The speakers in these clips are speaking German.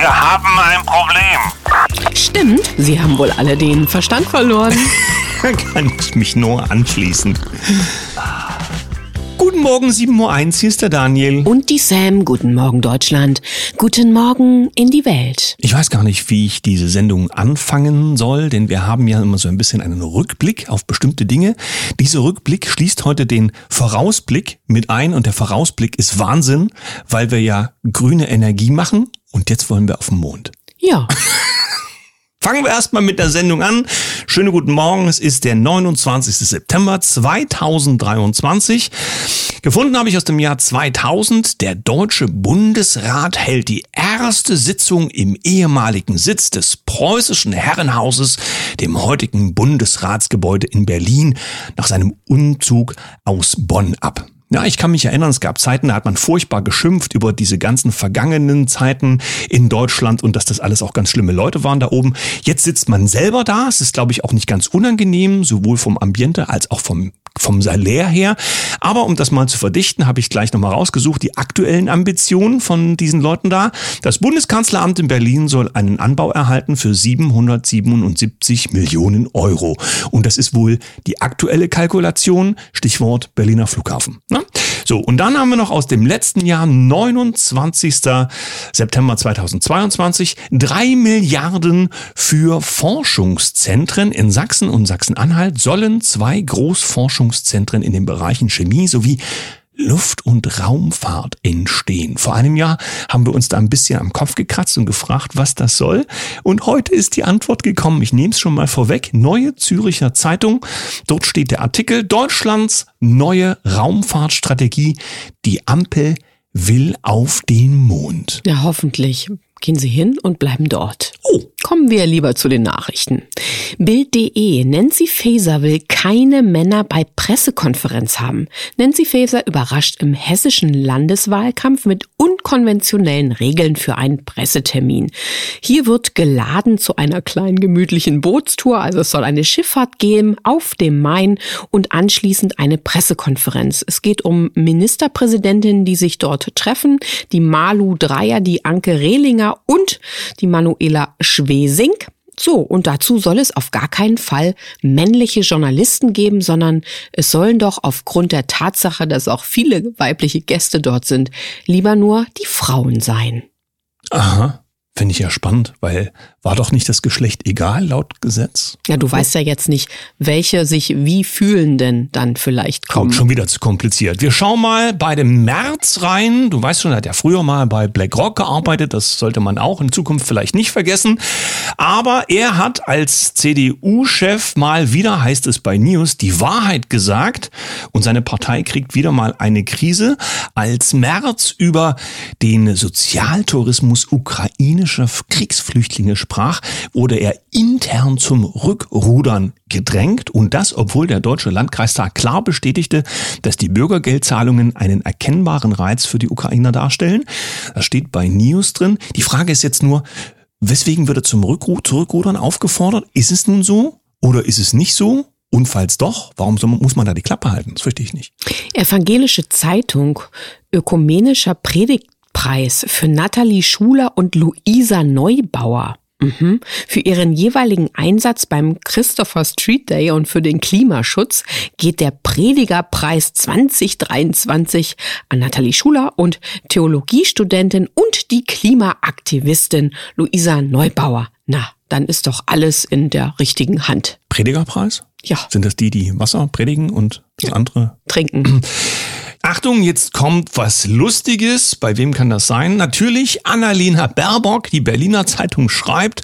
Wir haben ein Problem. Stimmt, Sie haben wohl alle den Verstand verloren. Kann ich mich nur anschließen. Guten Morgen, 7.01 Uhr, hier ist der Daniel. Und die Sam, guten Morgen Deutschland. Guten Morgen in die Welt. Ich weiß gar nicht, wie ich diese Sendung anfangen soll, denn wir haben ja immer so ein bisschen einen Rückblick auf bestimmte Dinge. Dieser Rückblick schließt heute den Vorausblick mit ein und der Vorausblick ist Wahnsinn, weil wir ja grüne Energie machen und jetzt wollen wir auf den Mond. Ja. Fangen wir erstmal mit der Sendung an. Schönen guten Morgen. Es ist der 29. September 2023. Gefunden habe ich aus dem Jahr 2000. Der Deutsche Bundesrat hält die erste Sitzung im ehemaligen Sitz des preußischen Herrenhauses, dem heutigen Bundesratsgebäude in Berlin, nach seinem Umzug aus Bonn ab. Ja, ich kann mich erinnern, es gab Zeiten, da hat man furchtbar geschimpft über diese ganzen vergangenen Zeiten in Deutschland und dass das alles auch ganz schlimme Leute waren da oben. Jetzt sitzt man selber da. Es ist, glaube ich, auch nicht ganz unangenehm, sowohl vom Ambiente als auch vom vom Salär her. Aber um das mal zu verdichten, habe ich gleich nochmal rausgesucht, die aktuellen Ambitionen von diesen Leuten da. Das Bundeskanzleramt in Berlin soll einen Anbau erhalten für 777 Millionen Euro. Und das ist wohl die aktuelle Kalkulation, Stichwort Berliner Flughafen. Na? So, und dann haben wir noch aus dem letzten Jahr, 29. September 2022, drei Milliarden für Forschungszentren in Sachsen und Sachsen-Anhalt sollen zwei Großforschungszentren in den Bereichen Chemie sowie Luft- und Raumfahrt entstehen. Vor einem Jahr haben wir uns da ein bisschen am Kopf gekratzt und gefragt, was das soll. Und heute ist die Antwort gekommen. Ich nehme es schon mal vorweg. Neue Züricher Zeitung. Dort steht der Artikel Deutschlands neue Raumfahrtstrategie. Die Ampel will auf den Mond. Ja, hoffentlich. Gehen Sie hin und bleiben dort. Oh. Kommen wir lieber zu den Nachrichten. Bild.de. Nancy Faeser will keine Männer bei Pressekonferenz haben. Nancy Faeser überrascht im hessischen Landeswahlkampf mit unkonventionellen Regeln für einen Pressetermin. Hier wird geladen zu einer kleinen gemütlichen Bootstour, also es soll eine Schifffahrt geben auf dem Main und anschließend eine Pressekonferenz. Es geht um Ministerpräsidentinnen, die sich dort treffen, die Malu Dreyer, die Anke Rehlinger und die Manuela Schwesing. So, und dazu soll es auf gar keinen Fall männliche Journalisten geben, sondern es sollen doch aufgrund der Tatsache, dass auch viele weibliche Gäste dort sind, lieber nur die Frauen sein. Aha. Finde ich ja spannend, weil war doch nicht das Geschlecht egal laut Gesetz? Ja, du weißt ja jetzt nicht, welche sich wie fühlen denn dann vielleicht kommen. Kommt schon wieder zu kompliziert. Wir schauen mal bei dem März rein. Du weißt schon, er hat ja früher mal bei BlackRock gearbeitet. Das sollte man auch in Zukunft vielleicht nicht vergessen. Aber er hat als CDU-Chef mal wieder, heißt es bei News, die Wahrheit gesagt. Und seine Partei kriegt wieder mal eine Krise. Als März über den Sozialtourismus ukrainischer Kriegsflüchtlinge sprach, wurde er intern zum Rückrudern gedrängt und das, obwohl der Deutsche Landkreistag klar bestätigte, dass die Bürgergeldzahlungen einen erkennbaren Reiz für die Ukrainer darstellen. Das steht bei News drin. Die Frage ist jetzt nur, weswegen wird er zum Rückru Zurückrudern aufgefordert? Ist es nun so oder ist es nicht so? Und falls doch, warum muss man da die Klappe halten? Das verstehe ich nicht. Evangelische Zeitung, ökumenischer Predigtpreis für Nathalie Schuler und Luisa Neubauer. Mhm. Für ihren jeweiligen Einsatz beim Christopher Street Day und für den Klimaschutz geht der Predigerpreis 2023 an Nathalie Schuler und Theologiestudentin und die Klimaaktivistin Luisa Neubauer. Na, dann ist doch alles in der richtigen Hand. Predigerpreis? Ja. Sind das die, die Wasser predigen und das andere? Trinken. Achtung, jetzt kommt was Lustiges. Bei wem kann das sein? Natürlich Annalena Baerbock. Die Berliner Zeitung schreibt,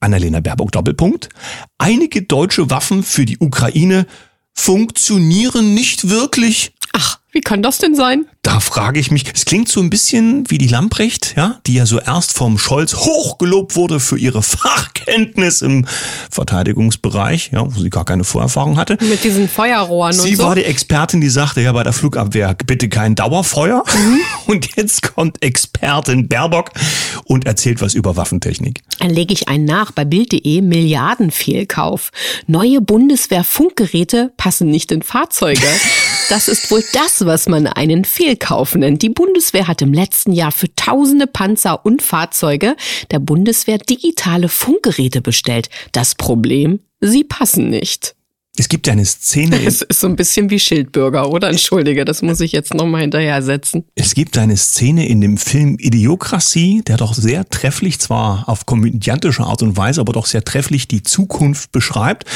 Annalena Baerbock Doppelpunkt. Einige deutsche Waffen für die Ukraine funktionieren nicht wirklich. Ach, wie kann das denn sein? Da frage ich mich, es klingt so ein bisschen wie die Lamprecht, ja, die ja so erst vom Scholz hochgelobt wurde für ihre Fachkenntnis im Verteidigungsbereich, ja, wo sie gar keine Vorerfahrung hatte. Mit diesen Feuerrohren sie und so. war die Expertin, die sagte ja bei der Flugabwehr bitte kein Dauerfeuer. Und jetzt kommt Expertin Baerbock und erzählt was über Waffentechnik. Dann lege ich einen nach bei Bild.de Milliardenfehlkauf. Neue Bundeswehr-Funkgeräte passen nicht in Fahrzeuge. Das ist wohl das was man einen Fehlkauf nennt. Die Bundeswehr hat im letzten Jahr für tausende Panzer und Fahrzeuge der Bundeswehr digitale Funkgeräte bestellt. Das Problem, sie passen nicht. Es gibt ja eine Szene. Es ist so ein bisschen wie Schildbürger, oder? Entschuldige, das muss ich jetzt nochmal hinterher setzen. Es gibt eine Szene in dem Film Idiokratie, der doch sehr trefflich, zwar auf komödiantische Art und Weise, aber doch sehr trefflich die Zukunft beschreibt.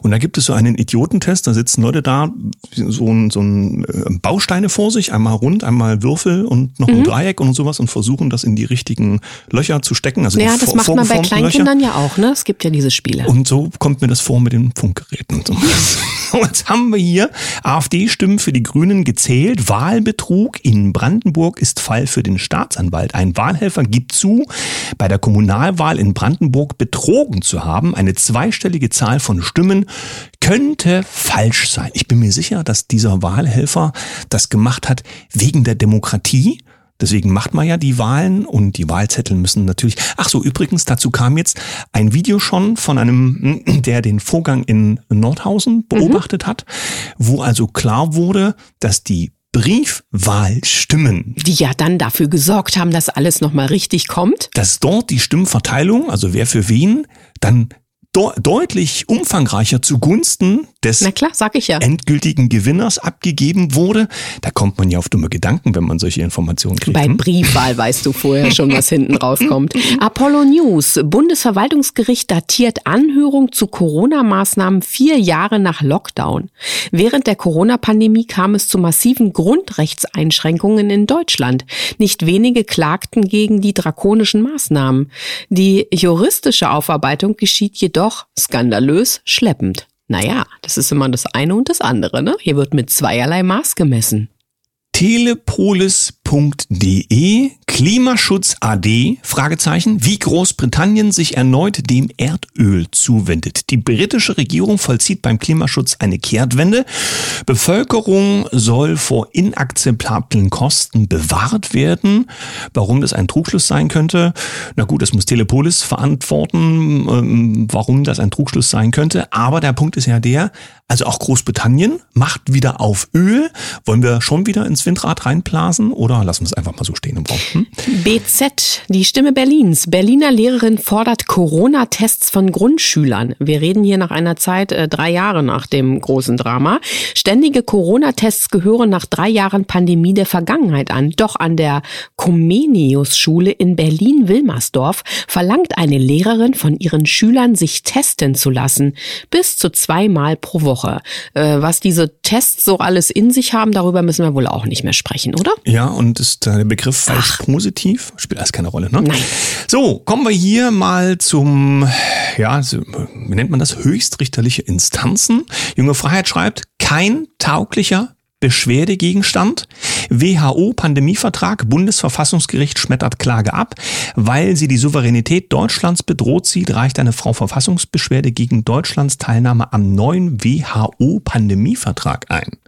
Und da gibt es so einen Idiotentest, da sitzen Leute da, so ein, so ein äh, Bausteine vor sich, einmal rund, einmal Würfel und noch ein mhm. Dreieck und sowas und versuchen das in die richtigen Löcher zu stecken. Also ja, das macht man bei Kleinkindern Löcher. ja auch, ne? Es gibt ja diese Spiele. Und so kommt mir das vor mit den Funkgeräten. Jetzt haben wir hier AfD-Stimmen für die Grünen gezählt. Wahlbetrug in Brandenburg ist Fall für den Staatsanwalt. Ein Wahlhelfer gibt zu, bei der Kommunalwahl in Brandenburg betrogen zu haben. Eine zweistellige Zahl von Stimmen könnte falsch sein. Ich bin mir sicher, dass dieser Wahlhelfer das gemacht hat wegen der Demokratie Deswegen macht man ja die Wahlen und die Wahlzettel müssen natürlich. Ach so, übrigens, dazu kam jetzt ein Video schon von einem, der den Vorgang in Nordhausen beobachtet mhm. hat, wo also klar wurde, dass die Briefwahlstimmen. Die ja dann dafür gesorgt haben, dass alles nochmal richtig kommt. Dass dort die Stimmverteilung, also wer für wen, dann deutlich umfangreicher zugunsten des klar, ja. endgültigen Gewinners abgegeben wurde. Da kommt man ja auf dumme Gedanken, wenn man solche Informationen kriegt. Bei hm? Briefwahl weißt du vorher schon, was hinten rauskommt. Apollo News. Bundesverwaltungsgericht datiert Anhörung zu Corona-Maßnahmen vier Jahre nach Lockdown. Während der Corona-Pandemie kam es zu massiven Grundrechtseinschränkungen in Deutschland. Nicht wenige klagten gegen die drakonischen Maßnahmen. Die juristische Aufarbeitung geschieht jedoch doch skandalös schleppend. Naja, das ist immer das eine und das andere, ne? Hier wird mit zweierlei Maß gemessen. Telepolis.de Klimaschutz AD Fragezeichen wie Großbritannien sich erneut dem Erdöl zuwendet. Die britische Regierung vollzieht beim Klimaschutz eine Kehrtwende. Bevölkerung soll vor inakzeptablen Kosten bewahrt werden. Warum das ein Trugschluss sein könnte? Na gut, das muss Telepolis verantworten, ähm, warum das ein Trugschluss sein könnte. Aber der Punkt ist ja der, also auch Großbritannien macht wieder auf Öl. Wollen wir schon wieder ins Windrad reinblasen oder lassen wir es einfach mal so stehen im Raum? BZ, die Stimme Berlins. Berliner Lehrerin fordert Corona-Tests von Grundschülern. Wir reden hier nach einer Zeit äh, drei Jahre nach dem großen Drama. Ständige Corona-Tests gehören nach drei Jahren Pandemie der Vergangenheit an. Doch an der Comenius-Schule in Berlin-Wilmersdorf verlangt eine Lehrerin von ihren Schülern, sich testen zu lassen. Bis zu zweimal pro Woche. Äh, was diese Tests so alles in sich haben, darüber müssen wir wohl auch nicht mehr sprechen, oder? Ja, und ist der Begriff falsch positiv? Spielt alles keine Rolle, ne? Nein. So, kommen wir hier mal zum, ja, wie nennt man das? Höchstrichterliche Instanzen. Junge Freiheit schreibt, kein tauglicher Beschwerdegegenstand. WHO-Pandemievertrag, Bundesverfassungsgericht schmettert Klage ab. Weil sie die Souveränität Deutschlands bedroht sieht, reicht eine Frau Verfassungsbeschwerde gegen Deutschlands Teilnahme am neuen WHO-Pandemievertrag ein.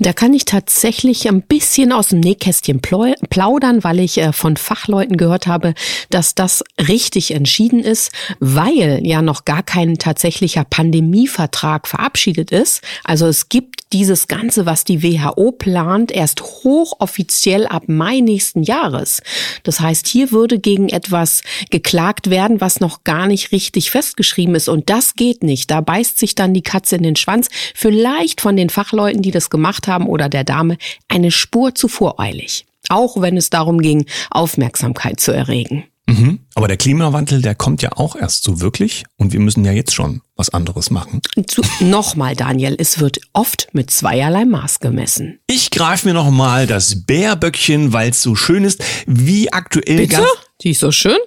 Da kann ich tatsächlich ein bisschen aus dem Nähkästchen plaudern, weil ich äh, von Fachleuten gehört habe, dass das richtig entschieden ist, weil ja noch gar kein tatsächlicher Pandemievertrag verabschiedet ist. Also es gibt dieses Ganze, was die WHO plant, erst hochoffiziell ab Mai nächsten Jahres. Das heißt, hier würde gegen etwas geklagt werden, was noch gar nicht richtig festgeschrieben ist. Und das geht nicht. Da beißt sich dann die Katze in den Schwanz. Vielleicht von den Fachleuten, die das gemacht haben oder der Dame eine Spur zu voreilig. Auch wenn es darum ging, Aufmerksamkeit zu erregen. Mhm. Aber der Klimawandel, der kommt ja auch erst so wirklich und wir müssen ja jetzt schon was anderes machen. Nochmal, Daniel, es wird oft mit zweierlei Maß gemessen. Ich greife mir nochmal das Bärböckchen, weil es so schön ist, wie aktuell. Bitte? Die ist so schön?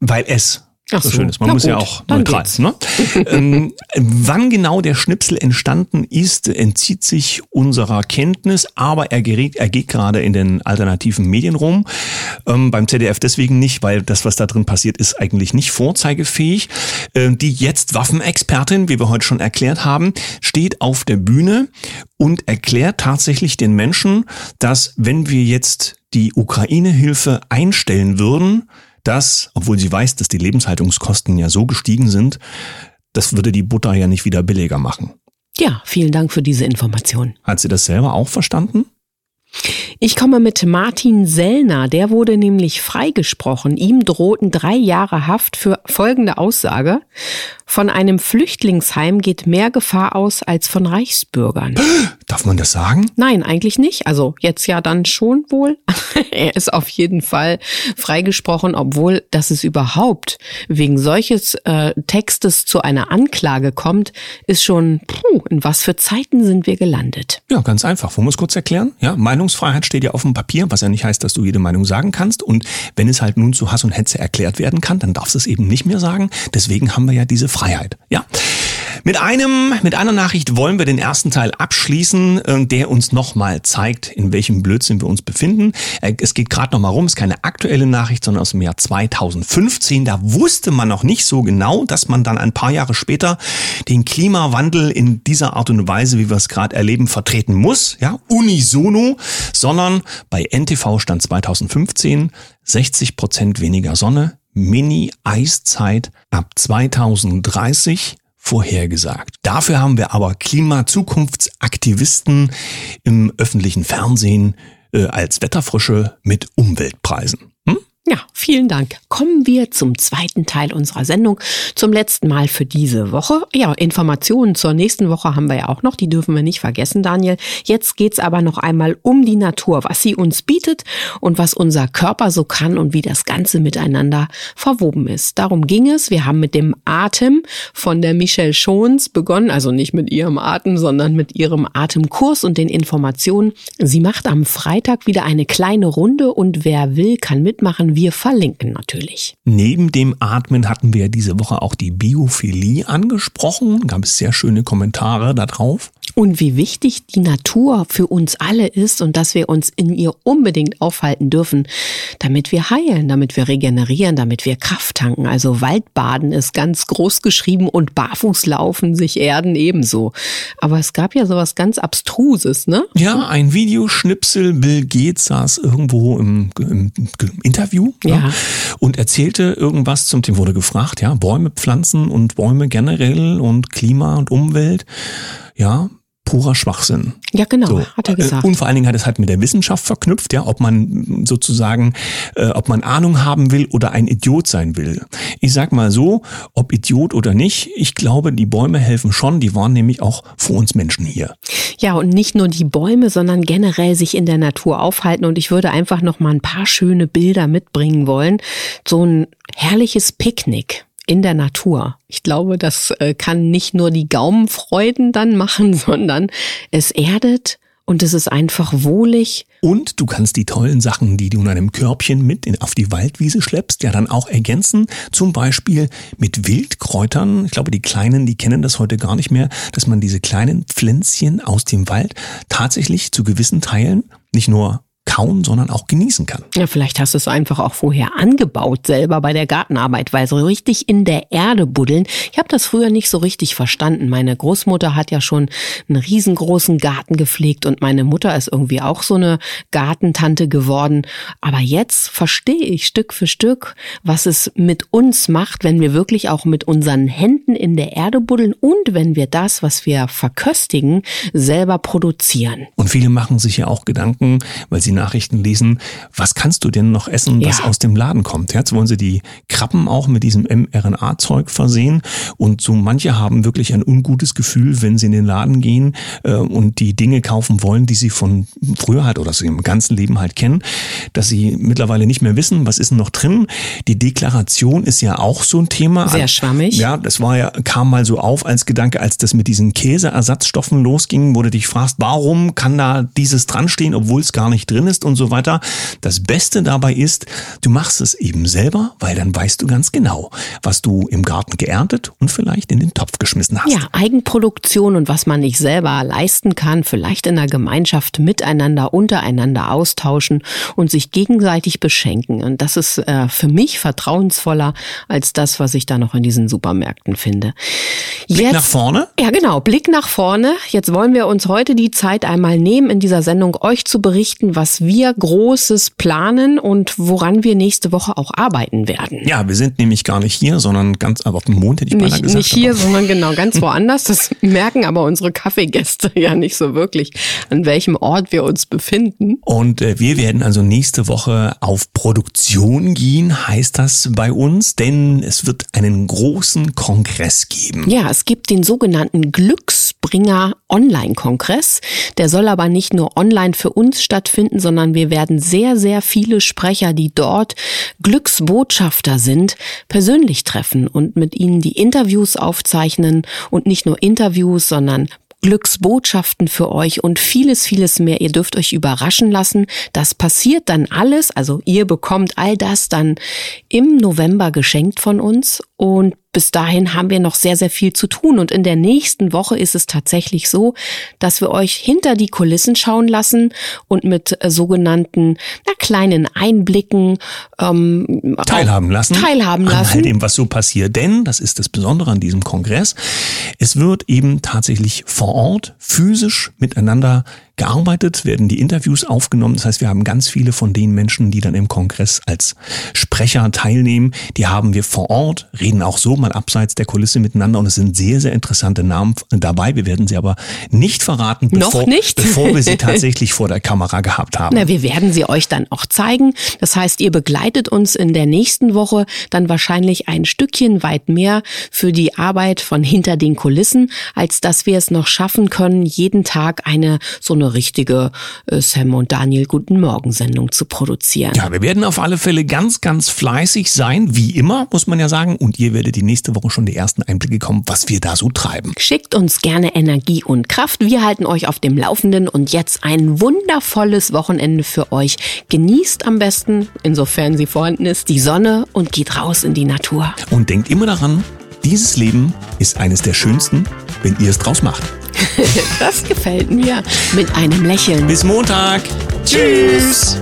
Weil es Ach so, so schön ist. Man muss gut, ja auch neutral. Ne? ähm, wann genau der Schnipsel entstanden ist, entzieht sich unserer Kenntnis, aber er, gerät, er geht gerade in den alternativen Medien rum. Ähm, beim ZDF deswegen nicht, weil das, was da drin passiert, ist eigentlich nicht vorzeigefähig. Äh, die jetzt Waffenexpertin, wie wir heute schon erklärt haben, steht auf der Bühne und erklärt tatsächlich den Menschen, dass wenn wir jetzt die Ukraine-Hilfe einstellen würden, das, obwohl sie weiß, dass die Lebenshaltungskosten ja so gestiegen sind, das würde die Butter ja nicht wieder billiger machen. Ja, vielen Dank für diese Information. Hat sie das selber auch verstanden? Ich komme mit Martin Sellner, der wurde nämlich freigesprochen. Ihm drohten drei Jahre Haft für folgende Aussage. Von einem Flüchtlingsheim geht mehr Gefahr aus als von Reichsbürgern. Darf man das sagen? Nein, eigentlich nicht. Also jetzt ja dann schon wohl. er ist auf jeden Fall freigesprochen, obwohl, dass es überhaupt wegen solches äh, Textes zu einer Anklage kommt, ist schon, puh, in was für Zeiten sind wir gelandet. Ja, ganz einfach. Wollen wir es kurz erklären? Ja, Meinungsfreiheit steht ja auf dem Papier, was ja nicht heißt, dass du jede Meinung sagen kannst. Und wenn es halt nun zu Hass und Hetze erklärt werden kann, dann darfst du es eben nicht mehr sagen. Deswegen haben wir ja diese Freiheit. Ja. Mit einem, mit einer Nachricht wollen wir den ersten Teil abschließen, äh, der uns nochmal zeigt, in welchem Blödsinn wir uns befinden. Äh, es geht gerade nochmal rum, ist keine aktuelle Nachricht, sondern aus dem Jahr 2015. Da wusste man noch nicht so genau, dass man dann ein paar Jahre später den Klimawandel in dieser Art und Weise, wie wir es gerade erleben, vertreten muss. Ja, unisono, sondern bei NTV stand 2015 60 Prozent weniger Sonne, Mini-Eiszeit ab 2030 vorhergesagt. Dafür haben wir aber Klimazukunftsaktivisten im öffentlichen Fernsehen äh, als Wetterfrische mit Umweltpreisen. Ja, vielen Dank. Kommen wir zum zweiten Teil unserer Sendung, zum letzten Mal für diese Woche. Ja, Informationen zur nächsten Woche haben wir ja auch noch, die dürfen wir nicht vergessen, Daniel. Jetzt geht's aber noch einmal um die Natur, was sie uns bietet und was unser Körper so kann und wie das Ganze miteinander verwoben ist. Darum ging es. Wir haben mit dem Atem von der Michelle Schons begonnen, also nicht mit ihrem Atem, sondern mit ihrem Atemkurs und den Informationen. Sie macht am Freitag wieder eine kleine Runde und wer will, kann mitmachen wir verlinken natürlich. Neben dem Atmen hatten wir diese Woche auch die Biophilie angesprochen. Gab es sehr schöne Kommentare darauf. Und wie wichtig die Natur für uns alle ist und dass wir uns in ihr unbedingt aufhalten dürfen, damit wir heilen, damit wir regenerieren, damit wir Kraft tanken. Also Waldbaden ist ganz groß geschrieben und Barfußlaufen, sich erden ebenso. Aber es gab ja sowas ganz Abstruses, ne? Ja, ein Videoschnipsel. Bill Gates saß irgendwo im, im Interview ja. ja. und erzählte irgendwas zum Thema, wurde gefragt, ja, Bäume pflanzen und Bäume generell und Klima und Umwelt. Ja, purer Schwachsinn. Ja, genau, so. hat er gesagt. Und vor allen Dingen hat es halt mit der Wissenschaft verknüpft, ja, ob man sozusagen, äh, ob man Ahnung haben will oder ein Idiot sein will. Ich sag mal so, ob Idiot oder nicht, ich glaube, die Bäume helfen schon, die waren nämlich auch vor uns Menschen hier. Ja, und nicht nur die Bäume, sondern generell sich in der Natur aufhalten. Und ich würde einfach noch mal ein paar schöne Bilder mitbringen wollen. So ein herrliches Picknick in der Natur. Ich glaube, das äh, kann nicht nur die Gaumenfreuden dann machen, sondern es erdet und es ist einfach wohlig. Und du kannst die tollen Sachen, die du in einem Körbchen mit in, auf die Waldwiese schleppst, ja dann auch ergänzen. Zum Beispiel mit Wildkräutern. Ich glaube, die Kleinen, die kennen das heute gar nicht mehr, dass man diese kleinen Pflänzchen aus dem Wald tatsächlich zu gewissen Teilen nicht nur kauen, sondern auch genießen kann. Ja, vielleicht hast du es einfach auch vorher angebaut selber bei der Gartenarbeit, weil so richtig in der Erde buddeln. Ich habe das früher nicht so richtig verstanden. Meine Großmutter hat ja schon einen riesengroßen Garten gepflegt und meine Mutter ist irgendwie auch so eine Gartentante geworden. Aber jetzt verstehe ich Stück für Stück, was es mit uns macht, wenn wir wirklich auch mit unseren Händen in der Erde buddeln und wenn wir das, was wir verköstigen, selber produzieren. Und viele machen sich ja auch Gedanken, weil sie Nachrichten lesen, was kannst du denn noch essen, was ja. aus dem Laden kommt? Jetzt wollen sie die Krabben auch mit diesem mRNA-Zeug versehen und so manche haben wirklich ein ungutes Gefühl, wenn sie in den Laden gehen äh, und die Dinge kaufen wollen, die sie von früher halt oder sie im ganzen Leben halt kennen, dass sie mittlerweile nicht mehr wissen, was ist denn noch drin. Die Deklaration ist ja auch so ein Thema. Sehr schwammig. Ja, das war ja, kam mal so auf als Gedanke, als das mit diesen Käseersatzstoffen losging, wo du dich fragst, warum kann da dieses dran stehen, obwohl es gar nicht drin drin ist und so weiter. Das Beste dabei ist, du machst es eben selber, weil dann weißt du ganz genau, was du im Garten geerntet und vielleicht in den Topf geschmissen hast. Ja, Eigenproduktion und was man nicht selber leisten kann, vielleicht in der Gemeinschaft miteinander, untereinander austauschen und sich gegenseitig beschenken. Und das ist äh, für mich vertrauensvoller als das, was ich da noch in diesen Supermärkten finde. Blick Jetzt, nach vorne? Ja, genau, Blick nach vorne. Jetzt wollen wir uns heute die Zeit einmal nehmen, in dieser Sendung euch zu berichten, was wir Großes planen und woran wir nächste Woche auch arbeiten werden. Ja, wir sind nämlich gar nicht hier, sondern ganz aber auf dem Mond hätte ich Nicht, gesagt. nicht hier, aber- sondern genau ganz woanders. Das merken aber unsere Kaffeegäste ja nicht so wirklich, an welchem Ort wir uns befinden. Und äh, wir werden also nächste Woche auf Produktion gehen, heißt das bei uns, denn es wird einen großen Kongress geben. Ja, es gibt den sogenannten Glücksbringer Online-Kongress. Der soll aber nicht nur online für uns stattfinden, sondern wir werden sehr, sehr viele Sprecher, die dort Glücksbotschafter sind, persönlich treffen und mit ihnen die Interviews aufzeichnen und nicht nur Interviews, sondern Glücksbotschaften für euch und vieles, vieles mehr. Ihr dürft euch überraschen lassen. Das passiert dann alles. Also ihr bekommt all das dann im November geschenkt von uns. Und bis dahin haben wir noch sehr, sehr viel zu tun. Und in der nächsten Woche ist es tatsächlich so, dass wir euch hinter die Kulissen schauen lassen und mit äh, sogenannten na, kleinen Einblicken ähm, Teilhaben lassen. Teilhaben An all lassen. dem, was so passiert. Denn, das ist das Besondere an diesem Kongress, es wird eben tatsächlich vor Ort physisch miteinander gearbeitet, werden die Interviews aufgenommen. Das heißt, wir haben ganz viele von den Menschen, die dann im Kongress als Sprecher teilnehmen, die haben wir vor Ort, reden auch so mal abseits der Kulisse miteinander und es sind sehr, sehr interessante Namen dabei. Wir werden sie aber nicht verraten, bevor, nicht? bevor wir sie tatsächlich vor der Kamera gehabt haben. Na, wir werden sie euch dann auch zeigen. Das heißt, ihr begleitet uns in der nächsten Woche dann wahrscheinlich ein Stückchen weit mehr für die Arbeit von hinter den Kulissen, als dass wir es noch schaffen können, jeden Tag eine so eine richtige äh, Sam und Daniel Guten Morgen Sendung zu produzieren. Ja, wir werden auf alle Fälle ganz, ganz fleißig sein, wie immer, muss man ja sagen. Und ihr werdet die nächste Woche schon die ersten Einblicke kommen, was wir da so treiben. Schickt uns gerne Energie und Kraft. Wir halten euch auf dem Laufenden und jetzt ein wundervolles Wochenende für euch. Genießt am besten, insofern sie vorhanden ist, die Sonne und geht raus in die Natur. Und denkt immer daran, dieses Leben ist eines der schönsten, wenn ihr es draus macht. Das gefällt mir. Mit einem Lächeln. Bis Montag. Tschüss.